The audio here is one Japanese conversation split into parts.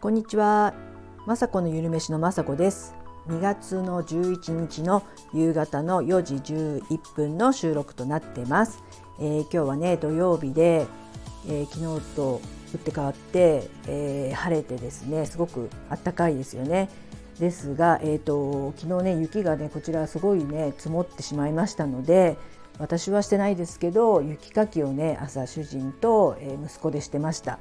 こんにちは。まさこのゆるめしのまさこです。2月の11日の夕方の4時11分の収録となってます。えー、今日はね土曜日で、えー、昨日と打って変わって、えー、晴れてですねすごく暖かいですよね。ですが、えーと、昨日ね雪がねこちらすごいね積もってしまいましたので私はしてないですけど雪かきをね朝主人と、え息子でしてました。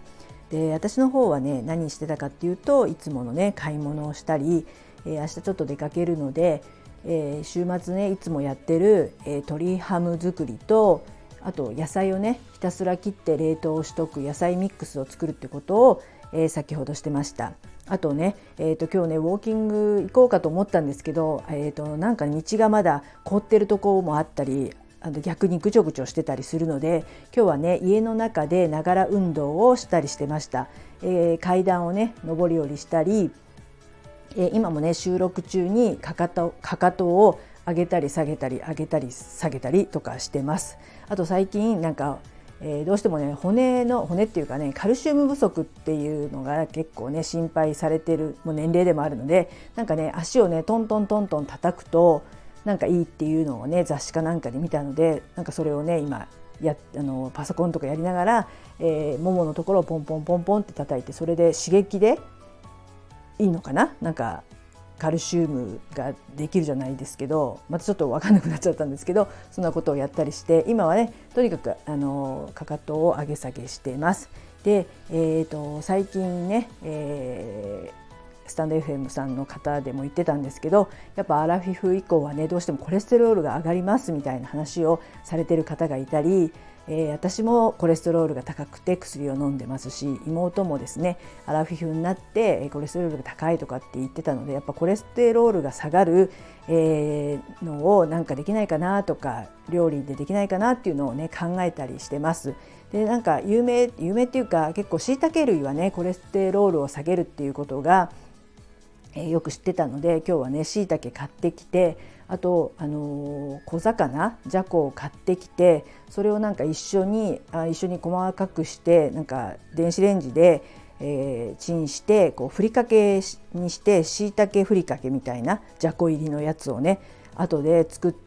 で私の方はね何してたかっていうといつものね買い物をしたり、えー、明日ちょっと出かけるので、えー、週末ねいつもやってる、えー、鶏ハム作りとあと野菜をねひたすら切って冷凍しとく野菜ミックスを作るってことを、えー、先ほどしてました。あとね、えー、と今日ねウォーキング行こうかと思ったんですけど、えー、となんか道がまだ凍ってるとこもあったりあの逆にぐちょぐちょしてたりするので今日はね家の中でながら運動をしたりしてました、えー、階段をね上り下りしたり、えー、今もね収録中にかかとかかとを上げたり下げたり上げたり下げたりとかしてます。あと最近なんかえー、どうしてもね骨の骨っていうかねカルシウム不足っていうのが結構ね心配されてるもう年齢でもあるのでなんかね足をねトントントントン叩くとなんかいいっていうのをね雑誌かなんかで見たのでなんかそれをね今やあのパソコンとかやりながら、えー、もものところをポンポンポンポンって叩いてそれで刺激でいいのかな？なんかカルシウムができるじゃないですけどまたちょっと分かんなくなっちゃったんですけどそんなことをやったりして今はねとにかくあのかかとを上げ下げしてます。で、えーと、最近ね、えースタンド FM さんの方でも言ってたんですけどやっぱアラフィフ以降はねどうしてもコレステロールが上がりますみたいな話をされてる方がいたり、えー、私もコレステロールが高くて薬を飲んでますし妹もですねアラフィフになってコレステロールが高いとかって言ってたのでやっぱコレステロールが下がる、えー、のをなんかできないかなとか料理でできないかなっていうのをね考えたりしてます。でなんか有名有名っていうか結構しいたけ類はねコレステロールを下げるっていうことがえー、よく知ってたので今日はねしいたけ買ってきてあと、あのー、小魚じゃこを買ってきてそれをなんか一緒にあ一緒に細かくしてなんか電子レンジで、えー、チンしてこうふりかけにしてしいたけふりかけみたいなじゃこ入りのやつをね後で作って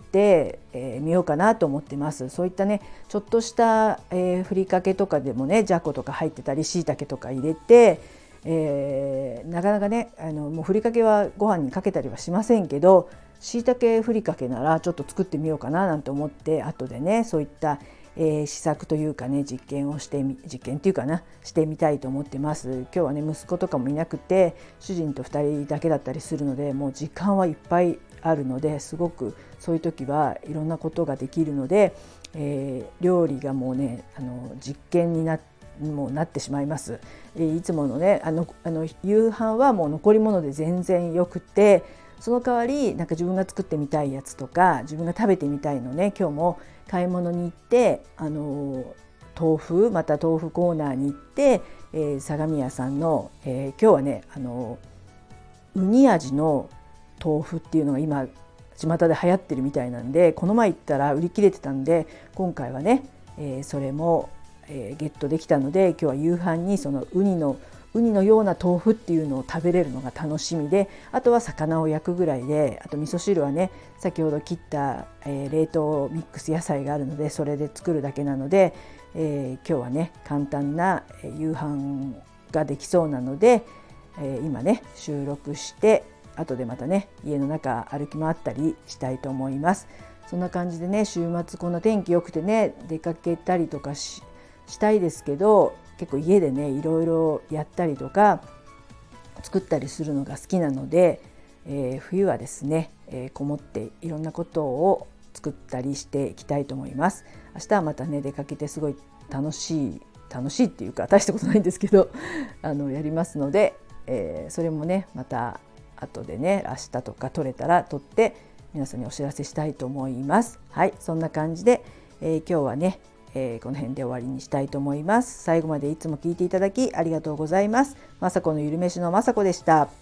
み、えー、ようかなと思ってます。そういったねちょっとした、えー、ふりかけとかでもねじゃことか入ってたりしいたけとか入れてえー、なかなかねあのもうふりかけはご飯にかけたりはしませんけどしいたけふりかけならちょっと作ってみようかななんて思って後でねそういった、えー、試作というかね実験をしてみ実験っていうかなしてみたいと思ってます。今日はね息子とかもいなくて主人と2人だけだったりするのでもう時間はいっぱいあるのですごくそういう時はいろんなことができるので、えー、料理がもうねあの実験になってもなってしまいます。いつものねあのあの夕飯はもう残り物で全然よくてその代わりなんか自分が作ってみたいやつとか自分が食べてみたいのね今日も買い物に行ってあの豆腐また豆腐コーナーに行って、えー、相模屋さんの、えー、今日はねあのウニ味の豆腐っていうのが今巷で流行ってるみたいなんでこの前行ったら売り切れてたんで今回はね、えー、それもえー、ゲットできたので今日は夕飯にそのウニのウニのような豆腐っていうのを食べれるのが楽しみであとは魚を焼くぐらいであと味噌汁はね先ほど切った、えー、冷凍ミックス野菜があるのでそれで作るだけなので、えー、今日はね簡単な夕飯ができそうなので、えー、今ね収録して後でまたね家の中歩き回ったりしたいと思います。そんな感じでね週末こんな天気良くてね出かけたりとかししたいですけど結構家でねいろいろやったりとか作ったりするのが好きなので、えー、冬はですね、えー、こもっていろんなことを作ったりしていきたいと思います。明日はまたね出かけてすごい楽しい楽しいっていうか大したことないんですけど あのやりますので、えー、それもねまた後でね明日とか撮れたら撮って皆さんにお知らせしたいと思います。はいそんな感じで、え、今日はねえー、この辺で終わりにしたいと思います。最後までいつも聞いていただきありがとうございます。まさこのゆるめしのまさこでした。